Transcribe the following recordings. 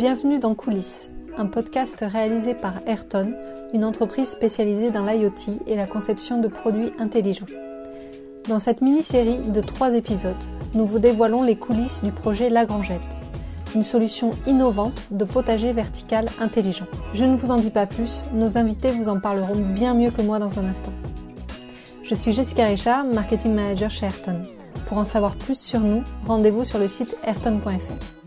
Bienvenue dans Coulisses, un podcast réalisé par Ayrton, une entreprise spécialisée dans l'IoT et la conception de produits intelligents. Dans cette mini-série de trois épisodes, nous vous dévoilons les coulisses du projet Lagrangette, une solution innovante de potager vertical intelligent. Je ne vous en dis pas plus, nos invités vous en parleront bien mieux que moi dans un instant. Je suis Jessica Richard, marketing manager chez Ayrton. Pour en savoir plus sur nous, rendez-vous sur le site ayrton.fr.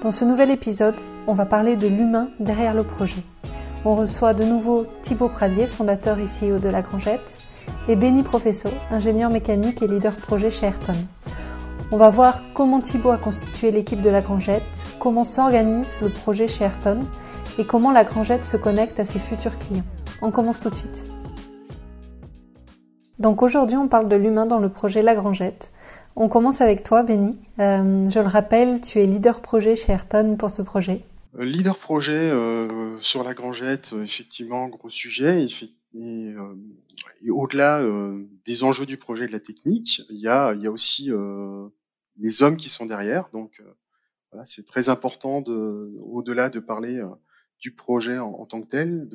Dans ce nouvel épisode, on va parler de l'humain derrière le projet. On reçoit de nouveau Thibaut Pradier, fondateur et CEO de La Grangette, et Benny Professo, ingénieur mécanique et leader projet chez Ayrton. On va voir comment Thibaut a constitué l'équipe de La Grangette, comment s'organise le projet chez Ayrton et comment La Grangette se connecte à ses futurs clients. On commence tout de suite. Donc aujourd'hui, on parle de l'humain dans le projet La Grangette. On commence avec toi, Benny. Euh, je le rappelle, tu es leader projet chez Ayrton pour ce projet. Euh, leader projet euh, sur La Grangette, effectivement, gros sujet. Et, au-delà des enjeux du projet de la technique, il y a, y a aussi les hommes qui sont derrière. Donc c'est très important de, au-delà de parler du projet en, tant que tel,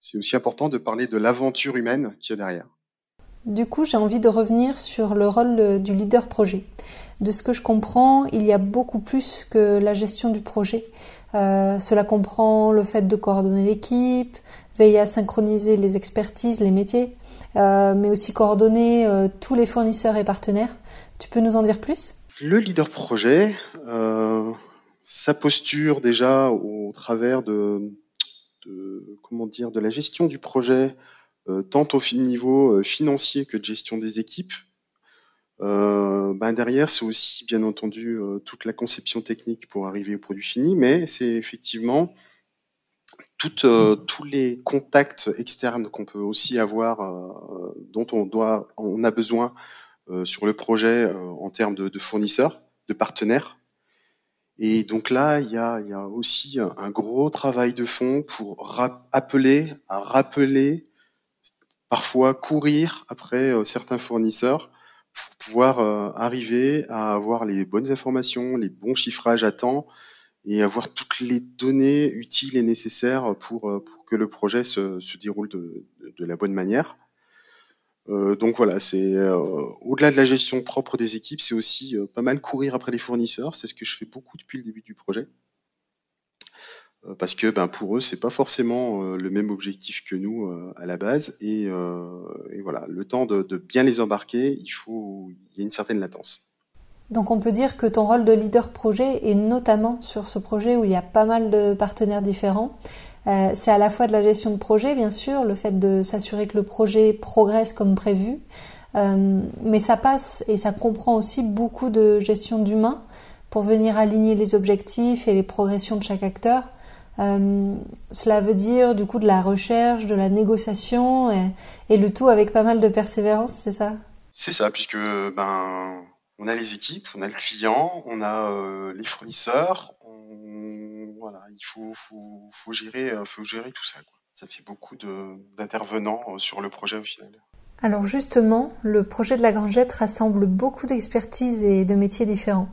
c'est aussi important de parler de l'aventure humaine qui est derrière. Du coup, j'ai envie de revenir sur le rôle du leader projet. De ce que je comprends, il y a beaucoup plus que la gestion du projet. Euh, cela comprend le fait de coordonner l'équipe, veiller à synchroniser les expertises, les métiers, euh, mais aussi coordonner euh, tous les fournisseurs et partenaires. Tu peux nous en dire plus? Le leader projet, sa posture déjà au travers de, de, comment dire de la gestion du projet, euh, tant au niveau euh, financier que de gestion des équipes. Euh, ben derrière, c'est aussi bien entendu toute la conception technique pour arriver au produit fini, mais c'est effectivement toutes, tous les contacts externes qu'on peut aussi avoir, dont on doit, on a besoin sur le projet en termes de, fournisseurs, de partenaires. Et donc là, il y a, y a aussi un gros travail de fond pour appeler à rappeler parfois courir après euh, certains fournisseurs pour pouvoir euh, arriver à avoir les bonnes informations, les bons chiffrages à temps et avoir toutes les données utiles et nécessaires pour, euh, que le projet se, déroule de, la bonne manière. Donc voilà, c'est au-delà de la gestion propre des équipes, c'est aussi pas mal courir après les fournisseurs. C'est ce que je fais beaucoup depuis le début du projet. Euh, parce que ben, pour eux, c'est pas forcément euh, le même objectif que nous euh, à la base. Et, voilà, le temps de, bien les embarquer, il faut, il y a une certaine latence. Donc on peut dire que ton rôle de leader projet, et notamment sur ce projet où il y a pas mal de partenaires différents, c'est à la fois de la gestion de projet, bien sûr, le fait de s'assurer que le projet progresse comme prévu, mais ça passe et ça comprend aussi beaucoup de gestion d'humain pour venir aligner les objectifs et les progressions de chaque acteur. Euh, cela veut dire du coup de la recherche, de la négociation et, le tout avec pas mal de persévérance, c'est ça? C'est ça, puisque ben on a les équipes, on a le client, on a euh, les fournisseurs, voilà, il faut, faut, faut, gérer, euh, faut gérer tout ça. Quoi. Ça fait beaucoup d'intervenants sur le projet au final. Alors justement, le projet de la Grangette rassemble beaucoup d'expertises et de métiers différents.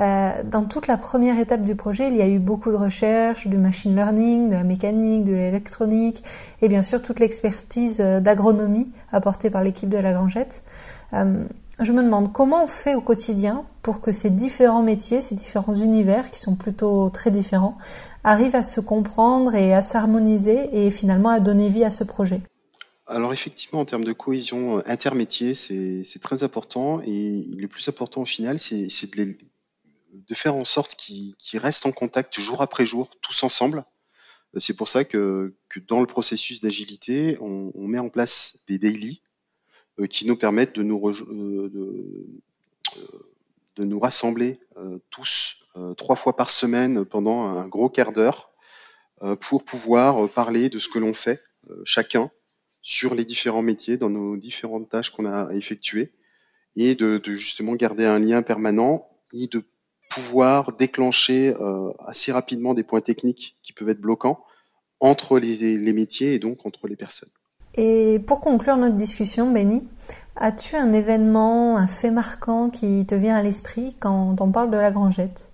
Euh, dans toute la première étape du projet, il y a eu beaucoup de recherches, du machine learning, de la mécanique, de l'électronique et bien sûr toute l'expertise euh, d'agronomie apportée par l'équipe de la Grangette. Euh, je me demande comment on fait au quotidien pour que ces différents métiers, ces différents univers qui sont plutôt très différents, arrivent à se comprendre et à s'harmoniser et finalement à donner vie à ce projet. Alors effectivement, en termes de cohésion intermétier, c'est très important et le plus important au final, c'est de de faire en sorte qu'ils restent en contact jour après jour, tous ensemble. Euh, c'est pour ça que, dans le processus d'agilité, on, met en place des daily euh, qui nous permettent de nous, euh, de, nous rassembler tous trois fois par semaine pendant un gros quart d'heure pour pouvoir parler de ce que l'on fait chacun sur les différents métiers, dans nos différentes tâches qu'on a effectuées, et de, de, justement garder un lien permanent et de pouvoir déclencher euh, assez rapidement des points techniques qui peuvent être bloquants entre les, les, métiers et donc entre les personnes. Et pour conclure notre discussion, Benny, as-tu un événement, un fait marquant qui te vient à l'esprit quand on parle de la Grangette?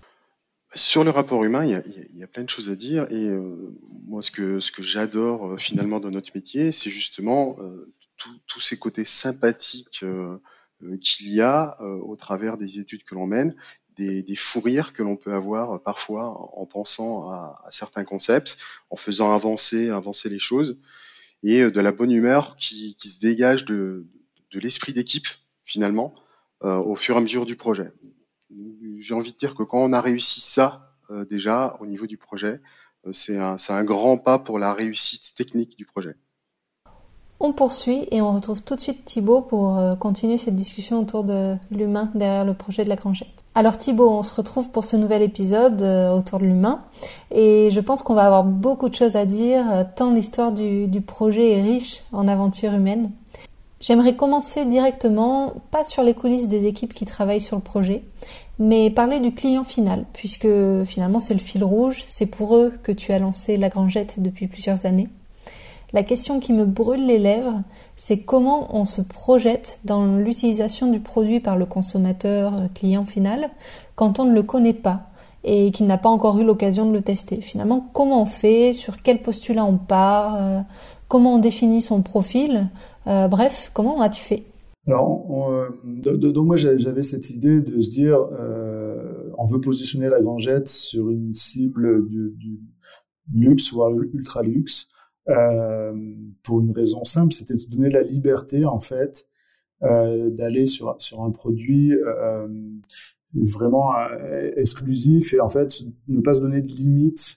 Sur le rapport humain, il y a, il y a plein de choses à dire et euh, moi ce que ce que j'adore euh, finalement dans notre métier, c'est justement euh, tous ces côtés sympathiques qu'il y a au travers des études que l'on mène, des, des fous rires que l'on peut avoir parfois en pensant à, certains concepts, en faisant avancer avancer les choses et de la bonne humeur qui, se dégage de, l'esprit d'équipe finalement au fur et à mesure du projet j'ai envie de dire que quand on a réussi ça euh, déjà au niveau du projet, euh, c'est un grand pas pour la réussite technique du projet. On poursuit et on retrouve tout de suite Thibaut pour euh, continuer cette discussion autour de l'humain derrière le projet de la Grangette. Alors Thibaut, on se retrouve pour ce nouvel épisode autour de l'humain et je pense qu'on va avoir beaucoup de choses à dire tant l'histoire du, du projet est riche en aventures humaines. J'aimerais commencer directement, pas sur les coulisses des équipes qui travaillent sur le projet, mais parler du client final, puisque finalement c'est le fil rouge, c'est pour eux que tu as lancé la Grangette depuis plusieurs années. La question qui me brûle les lèvres, c'est comment on se projette dans l'utilisation du produit par le consommateur euh, client final quand on ne le connaît pas et qu'il n'a pas encore eu l'occasion de le tester. Finalement, comment on fait, sur quel postulat on part, euh, comment on définit son profil, euh, bref, comment as-tu fait? Alors, donc moi j'avais cette idée de se dire, on veut positionner la Grangette sur une cible du, du luxe voire ultra luxe, euh, pour une raison simple, c'était de donner la liberté en fait euh, d'aller sur sur un produit euh, vraiment euh, exclusif et en fait ne pas se donner de limites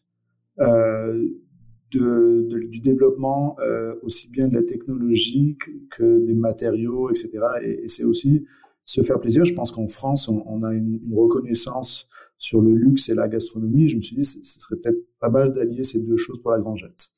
euh, de, de, du développement aussi bien de la technologie que, des matériaux, etc. Et, et c'est aussi se faire plaisir. Je pense qu'en France, on, on a une, une, reconnaissance sur le luxe et la gastronomie. Je me suis dit, ce serait peut-être pas mal d'allier ces deux choses pour la Grangette.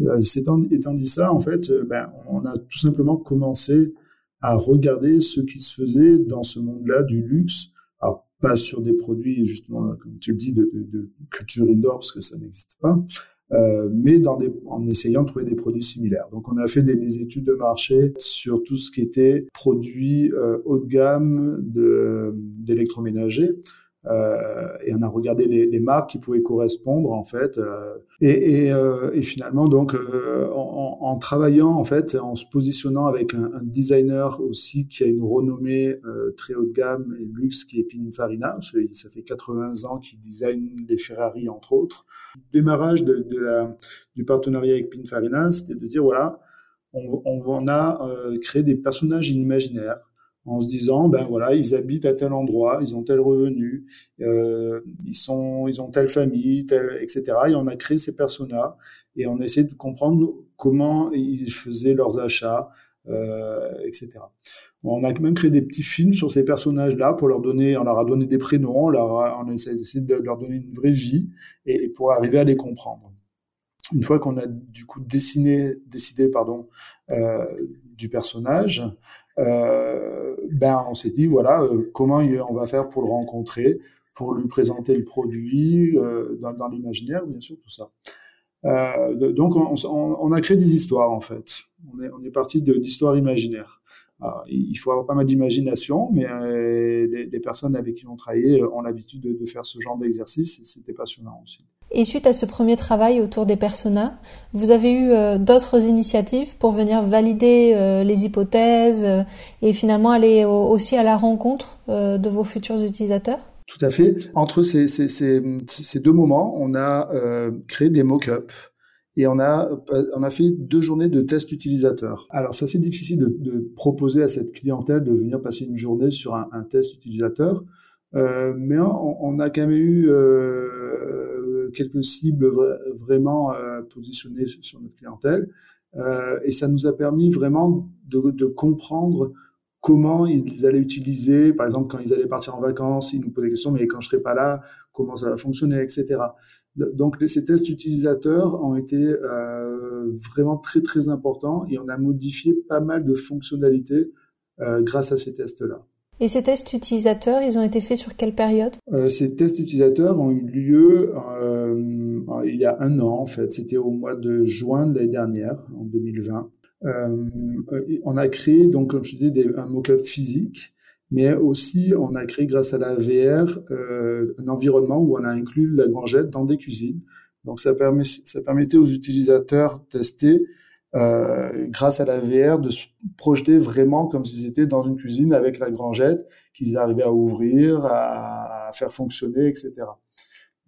Euh, étant, étant dit ça, en fait, euh, ben, on a tout simplement commencé à regarder ce qui se faisait dans ce monde-là du luxe. Alors, pas sur des produits, justement, comme tu le dis, de, de, de culture indoor, parce que ça n'existe pas, euh, mais dans des, en essayant de trouver des produits similaires. Donc on a fait des, des études de marché sur tout ce qui était produits euh, haut de gamme d'électroménager. Euh, et on a regardé les, les, marques qui pouvaient correspondre en fait euh, et, et, euh, et, finalement donc en, en, travaillant en fait en se positionnant avec un, un designer aussi qui a une renommée très haut de gamme et luxe qui est Pininfarina ça fait 80 ans qu'il design les Ferrari entre autres. Démarrage de, de la, du partenariat avec Pininfarina c'était de dire voilà on, on a créé des personnages imaginaires en se disant ben voilà ils habitent à tel endroit ils ont tel revenu euh, ils sont ils ont telle famille tel etc et on a créé ces personnages et on essaie de comprendre comment ils faisaient leurs achats euh, etc on a même créé des petits films sur ces personnages là pour leur donner on leur a donné des prénoms on leur a, on a essayé de leur donner une vraie vie et, et pour arriver à les comprendre. Une fois qu'on a du coup dessiné décidé pardon euh, du personnage ben on s'est dit voilà euh, comment on va faire pour le rencontrer, pour lui présenter le produit euh, dans, l'imaginaire, bien sûr tout ça. Euh, donc on, on, on, a créé des histoires en fait. On est, on est parti d'histoires imaginaires. Alors, il faut avoir pas mal d'imagination, mais euh, les, les, personnes avec qui on travaillait ont l'habitude de, de, faire ce genre d'exercice et c'était passionnant aussi. Et suite à ce premier travail autour des personas, vous avez eu euh, d'autres initiatives pour venir valider euh, les hypothèses euh, et finalement aller aussi à la rencontre euh, de vos futurs utilisateurs? Tout à fait. Entre ces, ces, ces, ces deux moments, on a euh, créé des mock-ups et on a, on a fait deux journées de tests utilisateurs. Alors, c'est assez difficile de, proposer à cette clientèle de venir passer une journée sur un, test utilisateur, mais on, a quand même eu quelques cibles vraiment euh, positionnées sur notre clientèle. Euh, et ça nous a permis vraiment de, de, comprendre comment ils allaient utiliser, par exemple, quand ils allaient partir en vacances, ils nous posaient des questions, mais quand je serai pas là, comment ça va fonctionner, etc. Donc, ces tests utilisateurs ont été euh, vraiment très, très importants et on a modifié pas mal de fonctionnalités euh, grâce à ces tests-là. Et ces tests utilisateurs, ils ont été faits sur quelle période? Euh, Ces tests utilisateurs ont eu lieu il y a un an, en fait. C'était au mois de juin de l'année dernière, en 2020. Euh, on a créé, donc, comme je disais, des, un mock-up physique. Mais aussi on a créé grâce à la VR euh, un environnement où on a inclus la grangette dans des cuisines. Donc ça, permet, ça permettait aux utilisateurs de tester euh, grâce à la VR de se projeter vraiment comme s'ils étaient dans une cuisine avec la grangette qu'ils arrivaient à ouvrir, à, à faire fonctionner, etc.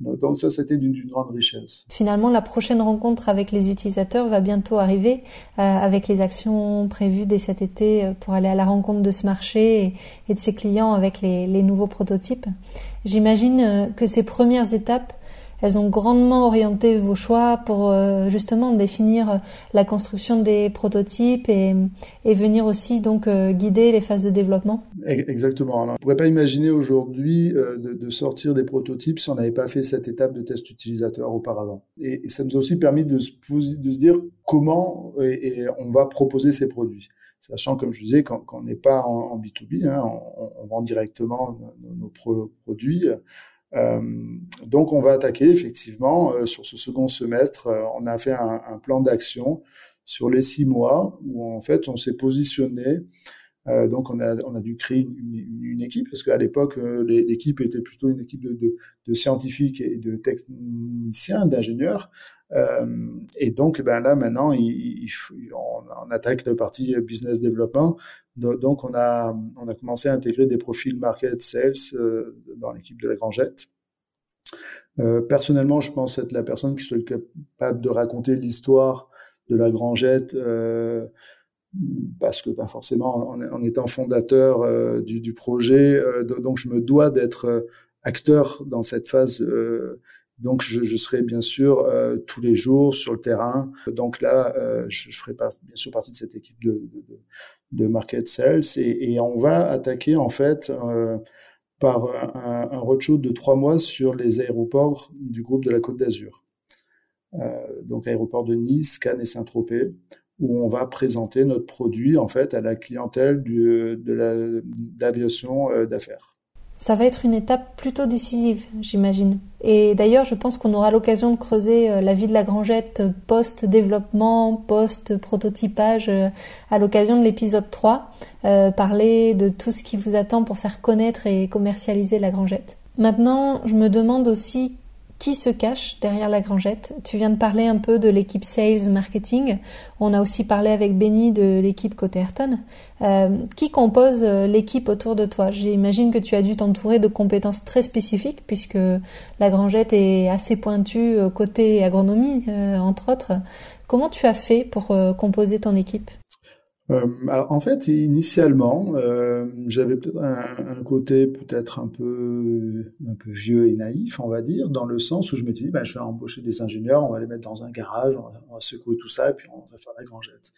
Donc ça, c'était d'une grande richesse. Finalement, la prochaine rencontre avec les utilisateurs va bientôt arriver euh, avec les actions prévues dès cet été euh, pour aller à la rencontre de ce marché et, de ses clients avec les, nouveaux prototypes. J'imagine euh, que ces premières étapes elles ont grandement orienté vos choix pour justement définir la construction des prototypes et, venir aussi donc guider les phases de développement. Exactement. Alors, on ne pourrait pas imaginer aujourd'hui de, de, sortir des prototypes si on n'avait pas fait cette étape de test utilisateur auparavant. Et, ça nous a aussi permis de se, dire comment on va proposer ces produits sachant, comme je disais, qu'on n'est pas en, B2B, hein, on, vend directement nos, produits. Euh, donc on va attaquer effectivement euh, sur ce second semestre. Euh, on a fait un plan d'action sur les six mois où en fait on s'est positionné euh, donc on a, on a dû créer une, une, équipe parce qu'à l'époque l'équipe était plutôt une équipe de, de, de scientifiques et de techniciens, d'ingénieurs. Euh, et donc ben là maintenant il, il, on, on, attaque la partie business development. Donc on a on a commencé à intégrer des profils market sales euh, dans l'équipe de la Grangette. Euh, personnellement, je pense être la personne qui soit capable de raconter l'histoire de la Grangette euh, parce que ben, forcément, en, en, étant fondateur euh, du, du, projet, euh, donc je me dois d'être acteur dans cette phase donc, je, je, serai bien sûr euh, tous les jours sur le terrain. Donc là, euh, je, je, ferai pas, bien sûr partie de cette équipe de, de, de market sales et, et, on va attaquer en fait euh, par un, un, roadshow de trois mois sur les aéroports du groupe de la Côte d'Azur. Euh, donc aéroports de Nice, Cannes et Saint-Tropez, où on va présenter notre produit en fait à la clientèle du, de l'aviation euh, d'affaires ça va être une étape plutôt décisive, j'imagine. Et d'ailleurs, je pense qu'on aura l'occasion de creuser euh, la vie de la Grangette euh, post-développement, post-prototypage à l'occasion de l'épisode 3, euh, parler de tout ce qui vous attend pour faire connaître et commercialiser la Grangette. Maintenant, je me demande aussi qui se cache derrière la grangette. Tu viens de parler un peu de l'équipe sales marketing. On a aussi parlé avec Benny de l'équipe côté Ayrton. Euh, qui compose euh, l'équipe autour de toi? J'imagine que tu as dû t'entourer de compétences très spécifiques puisque la grangette est assez pointue euh, côté agronomie, euh, entre autres. Comment tu as fait pour composer ton équipe? Euh, en fait, initialement, euh, j'avais un, un, côté peut-être un peu un peu vieux et naïf, on va dire, dans le sens où je m'étais dit, ben, je vais embaucher des ingénieurs, on va les mettre dans un garage, on va, secouer tout ça, et puis on va faire la grangette.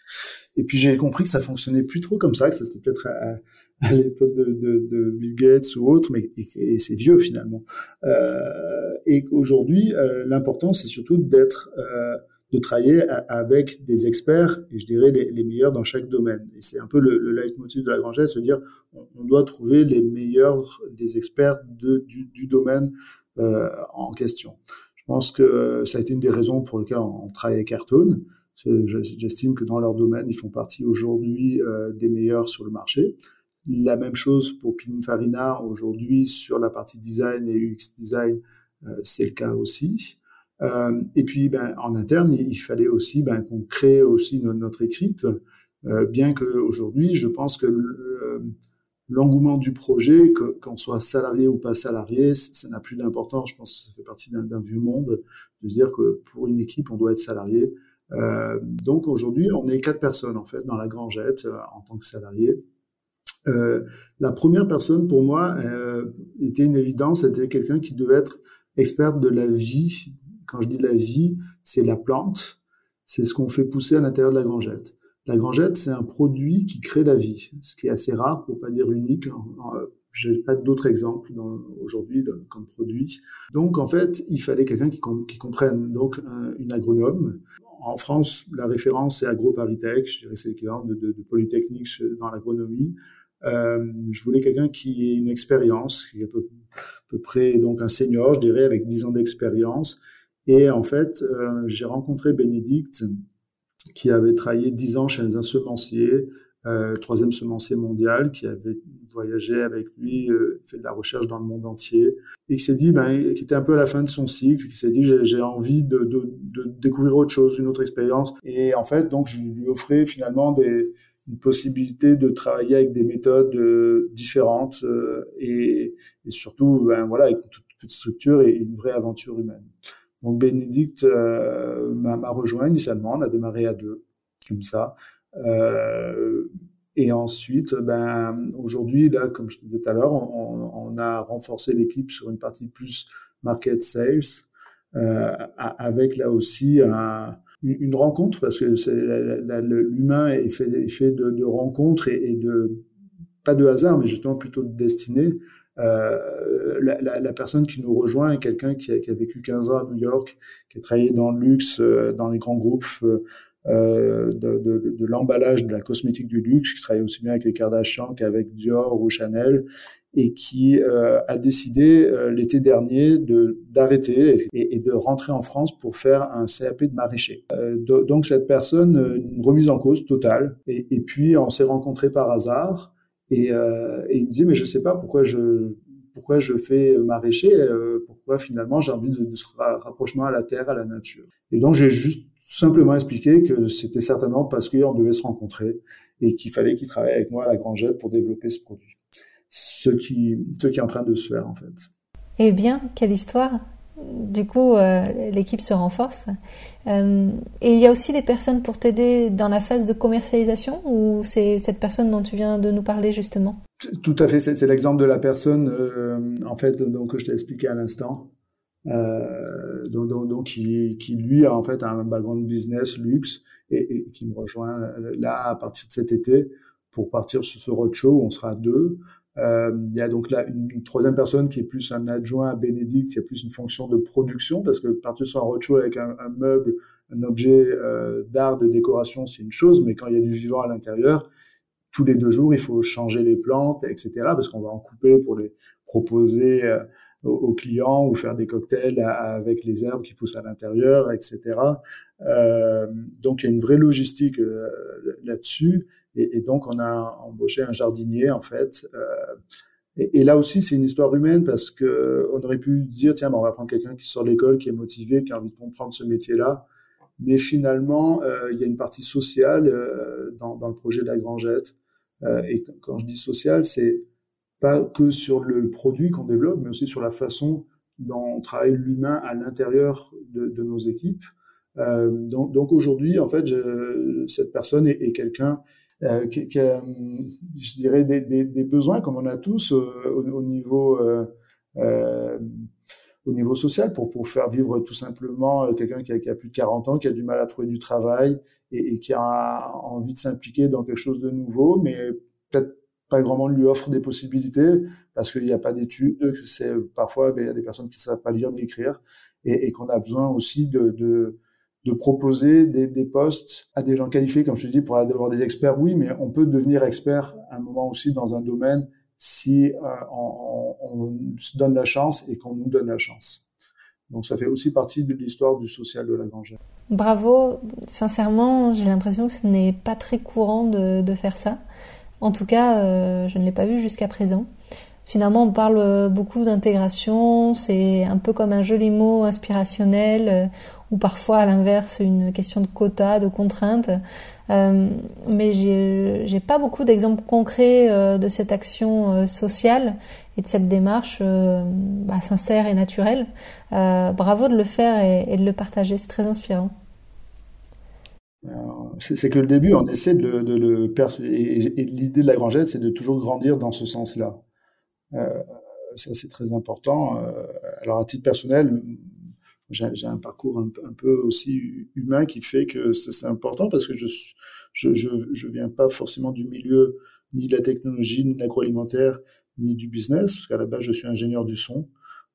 Et puis j'ai compris que ça fonctionnait plus trop comme ça, que ça c'était peut-être à, à l'époque de, de, de, Bill Gates ou autre, mais et c'est vieux finalement. Euh, et qu'aujourd'hui, euh, l'important c'est surtout d'être euh, de travailler avec des experts, et je dirais les, meilleurs dans chaque domaine. Et c'est un peu le, le leitmotiv de la Grangette, se dire on, on, doit trouver les meilleurs des experts de, du, du, domaine euh, en question. Je pense que ça a été une des raisons pour lesquelles on, travaille avec Ayrton. J'estime que dans leur domaine, ils font partie aujourd'hui euh, des meilleurs sur le marché. La même chose pour Pininfarina aujourd'hui sur la partie design et UX design, euh, c'est le cas aussi. Euh, et puis, ben, en interne, il, fallait aussi ben, qu'on crée aussi notre, équipe, euh, bien que aujourd'hui, je pense que l'engouement du projet, qu'on soit salarié ou pas salarié, ça n'a plus d'importance. Je pense que ça fait partie d'un, vieux monde de se dire que pour une équipe, on doit être salarié. Euh, donc aujourd'hui, on est quatre personnes en fait dans la Grangette euh, en tant que salarié. Euh, la première personne pour moi euh, était une évidence, c'était quelqu'un qui devait être expert de la vie quand je dis la vie, c'est la plante, c'est ce qu'on fait pousser à l'intérieur de la grangette. La grangette, c'est un produit qui crée la vie, ce qui est assez rare, pour pas dire unique. J'ai pas d'autres exemples aujourd'hui comme produit. Donc, en fait, il fallait quelqu'un qui, qui, comprenne. Donc, une agronome. En France, la référence c'est AgroParisTech. Je dirais c'est l'équivalent de, de, Polytechnique dans l'agronomie. Euh, je voulais quelqu'un qui ait une expérience, qui est à peu, à peu près donc un senior, je dirais, avec 10 ans d'expérience, et en fait, euh, j'ai rencontré Bénédicte, qui avait travaillé dix ans chez un semencier, euh, troisième semencier mondial qui avait voyagé avec lui, euh, fait de la recherche dans le monde entier, et qui s'est dit, ben, qui était un peu à la fin de son cycle, qui s'est dit, j'ai envie de, de, de, découvrir autre chose, une autre expérience. Et en fait, donc, je lui offrais finalement des, une possibilité de travailler avec des méthodes euh, différentes euh, et, et, surtout, ben, voilà, avec toute petite structure et une vraie aventure humaine. Donc, Bénédicte euh, m'a rejoint initialement, on a démarré à deux, comme ça. Euh, et ensuite, ben, aujourd'hui, là, comme je te disais tout à l'heure, on, on, a renforcé l'équipe sur une partie plus market sales, euh, avec là aussi un, une rencontre, parce que l'humain est fait, est fait de, de rencontres et, et, de pas de hasard, mais justement plutôt de destinée. Euh, la, la, la, personne qui nous rejoint est quelqu'un qui a, qui a, vécu 15 ans à New York, qui a travaillé dans le luxe, euh, dans les grands groupes, euh, de, de, de l'emballage de la cosmétique du luxe, qui travaille aussi bien avec les Kardashian qu'avec Dior ou Chanel, et qui euh, a décidé euh, l'été dernier de d'arrêter et, et, de rentrer en France pour faire un CAP de maraîcher. Euh, donc cette personne, une remise en cause totale. Et, et puis on s'est rencontrés par hasard, et, et, il me dit mais je sais pas pourquoi je pourquoi je fais maraîcher, pourquoi finalement j'ai envie de, de ce rapprochement à la terre, à la nature. Et donc j'ai juste simplement expliquer que c'était certainement parce qu'on devait se rencontrer et qu'il fallait qu'il travaille avec moi à la Grangette pour développer ce produit. Ce qui, ce qui est en train de se faire en fait. Eh bien, quelle histoire du coup, euh, l'équipe se renforce. Euh, et il y a aussi des personnes pour t'aider dans la phase de commercialisation ou c'est cette personne dont tu viens de nous parler justement? Tout à fait, c'est l'exemple de la personne euh, en fait donc que je t'ai expliqué à l'instant. Donc, qui, lui a en fait un background business luxe et, et, qui me rejoint là à partir de cet été pour partir sur ce roadshow où on sera deux. Euh, il y a donc là une, troisième personne qui est plus un adjoint à Bénédicte, qui a plus une fonction de production parce que partir sur un roadshow avec un, meuble, un objet euh, d'art, de décoration, c'est une chose, mais quand il y a du vivant à l'intérieur, tous les deux jours, il faut changer les plantes, etc. Parce qu'on va en couper pour les proposer euh, aux, clients ou faire des cocktails avec les herbes qui poussent à l'intérieur, etc. Euh, donc il y a une vraie logistique là-dessus. Et, et, donc on a embauché un jardinier en fait. Euh, et, et, là aussi c'est une histoire humaine parce que on aurait pu dire tiens ben, on va prendre quelqu'un qui sort de l'école, qui est motivé, qui a envie de comprendre ce métier-là. Mais finalement euh, il y a une partie sociale euh, dans, dans, le projet de la Grangette. et quand je dis sociale, c'est pas que sur le produit qu'on développe, mais aussi sur la façon dont on travaille l'humain à l'intérieur de, de, nos équipes. Donc, donc aujourd'hui, en fait, je, cette personne est, est quelqu'un euh, qui, qui, a, je dirais, des, des, des, besoins comme on a tous euh, au, au, niveau euh, euh, au niveau social pour pour faire vivre tout simplement euh, quelqu'un qui a, qui a, plus de 40 ans, qui a du mal à trouver du travail et, et qui a envie de s'impliquer dans quelque chose de nouveau, mais peut-être pas grand monde lui offre des possibilités parce qu'il n'y a pas d'études, c'est parfois ben, il y a des personnes qui ne savent pas lire ni écrire et, et qu'on a besoin aussi de, de, de proposer des, des, postes à des gens qualifiés, comme je te dis, pour avoir des experts, oui, mais on peut devenir expert à un moment aussi dans un domaine si euh, on, on, se donne la chance et qu'on nous donne la chance. Donc ça fait aussi partie de l'histoire du social de la Grangère. Bravo, sincèrement, j'ai l'impression que ce n'est pas très courant de, de faire ça. En tout cas, euh, je ne l'ai pas vu jusqu'à présent. Finalement, on parle euh, beaucoup d'intégration, c'est un peu comme un joli mot inspirationnel, euh, ou parfois à l'inverse une question de quota, de contraintes. Euh, mais j'ai pas beaucoup d'exemples concrets euh, de cette action euh, sociale et de cette démarche bah, sincère et naturelle. bravo de le faire et, de le partager, c'est très inspirant. C'est que le début, on essaie de le, et, et l'idée de la grangette, c'est de toujours grandir dans ce sens-là. Euh, ça, c'est très important. Euh, alors, à titre personnel, j'ai un parcours un, un, peu aussi humain qui fait que c'est important parce que je, je, je, je viens pas forcément du milieu ni de la technologie, ni de l'agroalimentaire, ni du business, parce qu'à la base, je suis ingénieur du son,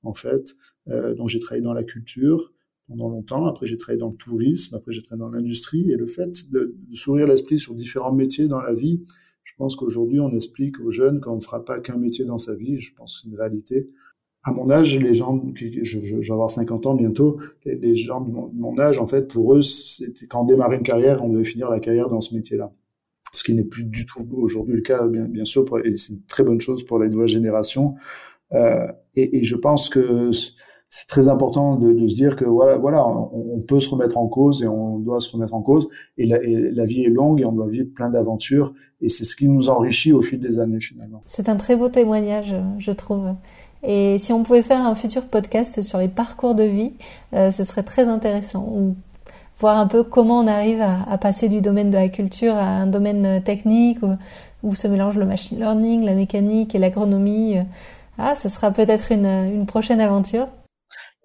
en fait. Euh, donc, j'ai travaillé dans la culture pendant longtemps. Après, j'ai travaillé dans le tourisme. Après, j'ai travaillé dans l'industrie. Et le fait de, de s'ouvrir l'esprit sur différents métiers dans la vie, je pense qu'aujourd'hui, on explique aux jeunes qu'on ne fera pas qu'un métier dans sa vie. Je pense que c'est une réalité. À mon âge, les gens, je, vais avoir 50 ans bientôt, les, gens de mon, âge, en fait, pour eux, c'était quand on démarrait une carrière, on devait finir la carrière dans ce métier-là. ce qui n'est plus du tout aujourd'hui le cas, bien, sûr, et c'est une très bonne chose pour la nouvelle génération. Euh, et, je pense que c'est très important de, de, se dire que voilà, voilà, on, peut se remettre en cause et on doit se remettre en cause. Et la, et la vie est longue et on doit vivre plein d'aventures. Et c'est ce qui nous enrichit au fil des années finalement. C'est un très beau témoignage, je trouve. Et si on pouvait faire un futur podcast sur les parcours de vie, euh, ce serait très intéressant. Ou voir un peu comment on arrive à, à, passer du domaine de la culture à un domaine technique où, où se mélange le machine learning, la mécanique et l'agronomie. Ah, ce sera peut-être une, une prochaine aventure.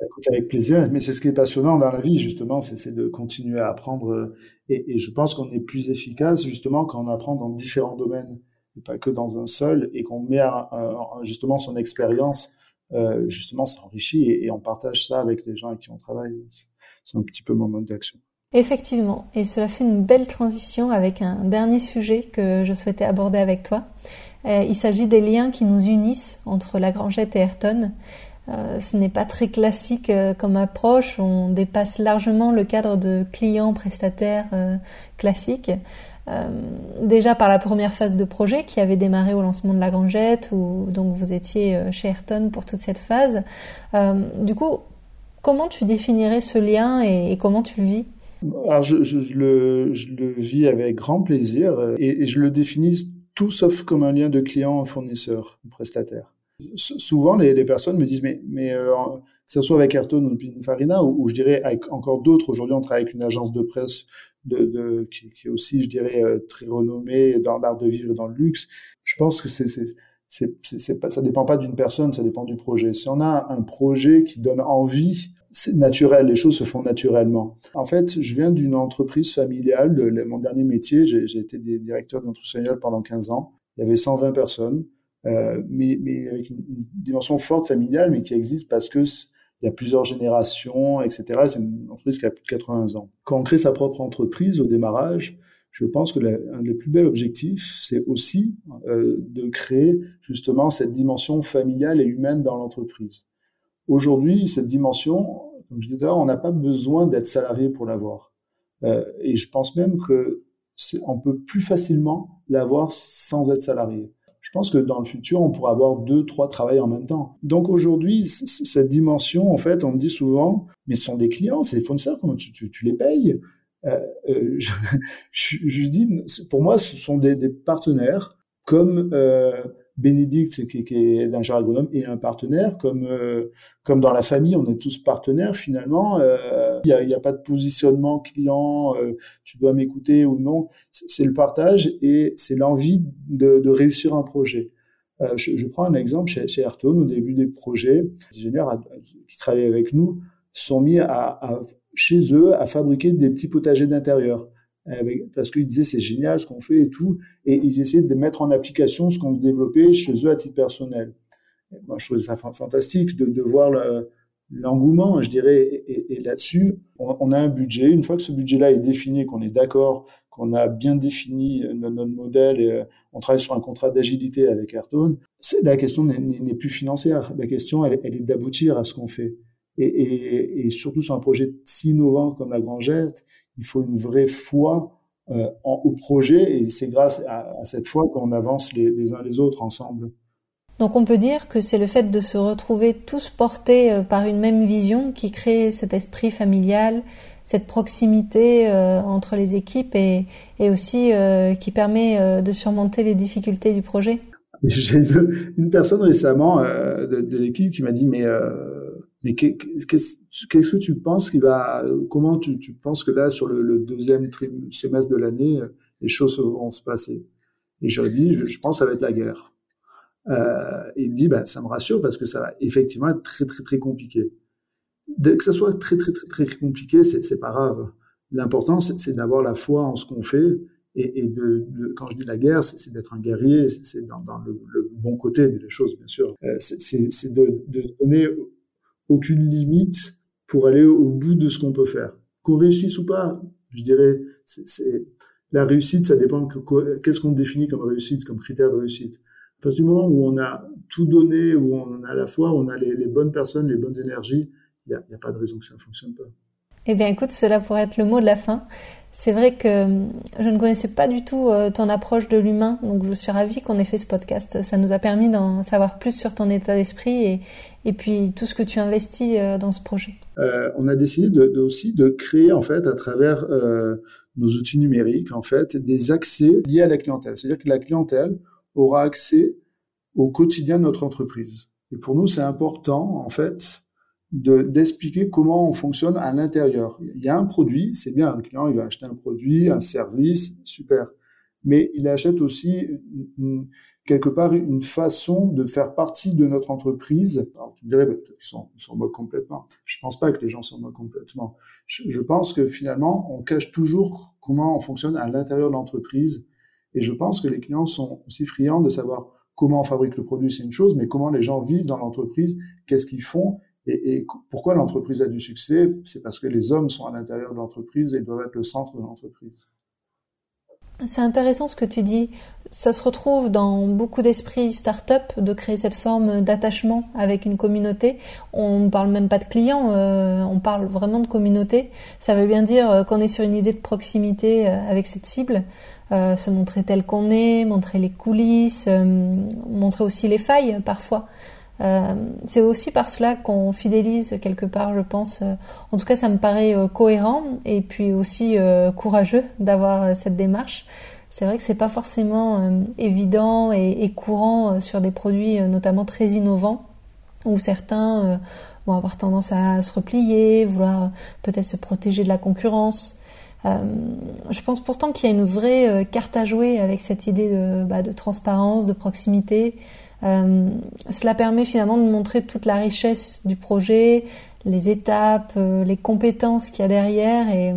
Écoute, avec plaisir, mais c'est ce qui est passionnant dans la vie, justement, c'est de continuer à apprendre. Et, et je pense qu'on est plus efficace, justement, quand on apprend dans différents domaines, et pas que dans un seul, et qu'on met justement son expérience, euh, justement, s'enrichit et, et, on partage ça avec les gens avec qui on travaille. C'est un petit peu mon mode d'action. Effectivement, et cela fait une belle transition avec un dernier sujet que je souhaitais aborder avec toi. Euh, il s'agit des liens qui nous unissent entre la Grangette et Ayrton. Euh, ce n'est pas très classique euh, comme approche, on dépasse largement le cadre de client-prestataire euh, classique. déjà par la première phase de projet qui avait démarré au lancement de la Grangette, où donc vous étiez chez Ayrton pour toute cette phase. du coup, comment tu définirais ce lien et, comment tu le vis? Alors je, je, le, je, le, vis avec grand plaisir et, je le définis tout sauf comme un lien de client-fournisseur-prestataire souvent les, personnes me disent mais mais euh, que ce soit avec Ayrton ou Pininfarina ou, ou je dirais avec encore d'autres aujourd'hui on travaille avec une agence de presse qui, est aussi je dirais euh, très renommée dans l'art de vivre et dans le luxe je pense que c'est c'est pas ça dépend pas d'une personne ça dépend du projet si on a un projet qui donne envie c'est naturel, les choses se font naturellement. En fait, je viens d'une entreprise familiale. Mon dernier métier, j'ai été directeur d'entreprise familiale pendant 15 ans. Il y avait 120 personnes. Euh, mais, mais avec une, dimension forte familiale, mais qui existe parce que il y a plusieurs générations, etc. C'est une entreprise qui a plus de 80 ans. Quand on crée sa propre entreprise au démarrage, je pense que l'un des plus bels objectifs, c'est aussi euh, de créer justement cette dimension familiale et humaine dans l'entreprise. Aujourd'hui, cette dimension, comme je disais tout à l'heure, on n'a pas besoin d'être salarié pour l'avoir. Euh, et je pense même que on peut plus facilement l'avoir sans être salarié pense que dans le futur, on pourra avoir deux, trois travails en même temps. Donc aujourd'hui, cette dimension, en fait, on me dit souvent, mais ce sont des clients, c'est des fournisseurs, comment tu, tu, tu les payes? Euh, euh, je, je, je, dis, pour moi, ce sont des, des partenaires comme euh, Bénédicte, qui, qui est l'ingénieur agronome, et un partenaire, comme euh, comme dans la famille, on est tous partenaires finalement. Euh, il n'y a, y a, pas de positionnement client, euh, tu dois m'écouter ou non. C'est le partage et c'est l'envie de, de, réussir un projet. Je, je, prends un exemple chez, chez Ayrton, au début des projets, les ingénieurs qui travaillaient avec nous sont mis à, à, chez eux à fabriquer des petits potagers d'intérieur avec, parce qu'ils disaient c'est génial ce qu'on fait et tout, et ils essayaient de mettre en application ce qu'on développait chez eux à titre personnel. moi, je trouvais ça fantastique de, de voir l'engouement, je dirais, et, et, là-dessus, on, on, a un budget. Une fois que ce budget-là est défini, qu'on est d'accord, qu'on a bien défini notre, notre modèle, et euh, on travaille sur un contrat d'agilité avec Ayrton, la question n'est plus financière. La question, elle, elle est d'aboutir à ce qu'on fait. Et, et, et, surtout sur un projet si innovant comme la Grangette, il faut une vraie foi euh, en, au projet et c'est grâce à, à, cette foi qu'on avance les, les, uns les autres ensemble. Donc on peut dire que c'est le fait de se retrouver tous portés euh, par une même vision qui crée cet esprit familial, cette proximité euh, entre les équipes et, et aussi euh, qui permet euh, de surmonter les difficultés du projet. J'ai une, une personne récemment de, de l'équipe qui m'a dit mais mais qu'est-ce que tu penses qui va, comment tu, tu penses que là, sur le, le deuxième semestre de l'année, les choses vont se passer? Et je dis, je, pense que ça va être la guerre. Euh, il me dit, ben, ça me rassure parce que ça va effectivement être très, très, très compliqué. Dès que ça soit très, très, très, très compliqué, c'est pas grave. L'important, c'est d'avoir la foi en ce qu'on fait et, et de, de, quand je dis la guerre, c'est d'être un guerrier, c'est dans, dans le, le, bon côté des choses, bien sûr. Euh, c'est de, de donner aucune limite pour aller au bout de ce qu'on peut faire. Qu'on réussisse ou pas, je dirais, c'est la réussite, ça dépend que qu'est-ce qu'on définit comme réussite, comme critère de réussite. À partir du moment où on a tout donné, où on a à la fois, on a les, bonnes personnes, les bonnes énergies, il n'y a, pas de raison que ça ne fonctionne pas. Eh bien, écoute, cela pourrait être le mot de la fin. C'est vrai que euh, je ne connaissais pas du tout euh, ton approche de l'humain, donc je suis ravie qu'on ait fait ce podcast. Ça nous a permis d'en savoir plus sur ton état d'esprit et, puis tout ce que tu investis euh, dans ce projet. on a décidé aussi de créer en fait à travers nos outils numériques en fait des accès liés à la clientèle. C'est-à-dire que la clientèle aura accès au quotidien de notre entreprise. Et pour nous, c'est important en fait de d'expliquer comment on fonctionne à l'intérieur. Il y a un produit, c'est bien, le client il va acheter un produit, un service, super. Mais il achète aussi quelque part une façon de faire partie de notre entreprise. Alors tu me dirais peut-être qu'ils ils moquent complètement. Je pense pas que les gens s'en moquent complètement. Je, je, pense que finalement on cache toujours comment on fonctionne à l'intérieur de l'entreprise. Et je pense que les clients sont aussi friands de savoir comment on fabrique le produit, c'est une chose, mais comment les gens vivent dans l'entreprise, qu'est-ce qu'ils font et, pourquoi l'entreprise a du succès? C'est parce que les hommes sont à l'intérieur de l'entreprise et doivent être le centre de l'entreprise. C'est intéressant ce que tu dis. Ça se retrouve dans beaucoup d'esprits start-up de créer cette forme d'attachement avec une communauté. On ne parle même pas de clients, euh, on parle vraiment de communauté. Ça veut bien dire euh, qu'on est sur une idée de proximité euh, avec cette cible. Se montrer tel qu'on est, montrer les coulisses, montrer aussi les failles parfois. Euh, c'est aussi par cela qu'on fidélise quelque part, je pense. En tout cas, ça me paraît cohérent et puis aussi courageux d'avoir cette démarche. C'est vrai que c'est pas forcément évident et, courant sur des produits notamment très innovants où certains vont avoir tendance à se replier, vouloir peut-être se protéger de la concurrence. Euh, je pense pourtant qu'il y a une vraie euh, carte à jouer avec cette idée de, bah, de transparence, de proximité. Euh, cela permet finalement de montrer toute la richesse du projet, les étapes, les compétences qu'il y a derrière et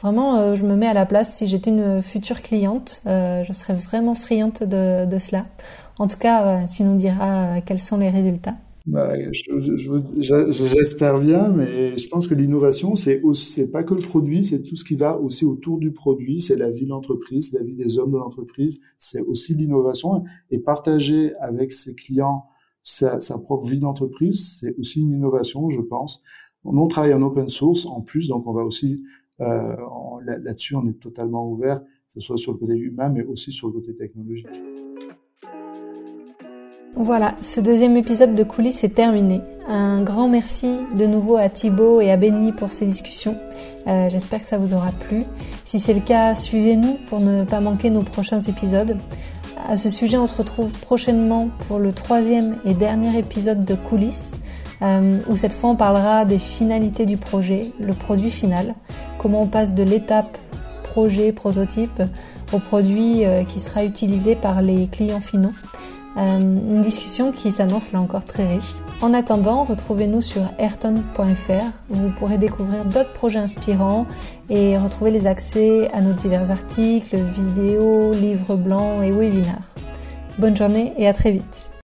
vraiment je me mets à la place si j'étais une future cliente, je serais vraiment friante de, de cela. En tout cas, tu nous diras quels sont les résultats. Bah, J'espère bien, mais je pense que l'innovation, c'est c'est pas que le produit, c'est tout ce qui va aussi autour du produit, c'est la vie de l'entreprise, la vie des hommes de l'entreprise, c'est aussi l'innovation et partager avec ses clients sa, sa propre vie d'entreprise, c'est aussi une innovation, je pense. On travaille en open source en plus, donc on va aussi euh, là-dessus, on est totalement ouvert, que ce soit sur le côté humain, mais aussi sur le côté technologique. Voilà, ce deuxième épisode de coulisses est terminé. Un grand merci de nouveau à Thibaut et à Benny pour ces discussions. Euh, j'espère que ça vous aura plu. Si c'est le cas, suivez-nous pour ne pas manquer nos prochains épisodes. À ce sujet, on se retrouve prochainement pour le troisième et dernier épisode de coulisses, euh, où cette fois on parlera des finalités du projet, le produit final, comment on passe de l'étape projet, prototype, au produit euh, qui sera utilisé par les clients finaux. Euh, une discussion qui s'annonce là encore très riche. En attendant, retrouvez-nous sur ayrton.fr. Vous pourrez découvrir d'autres projets inspirants et retrouver les accès à nos divers articles, vidéos, livres blancs et webinaires. Bonne journée et à très vite.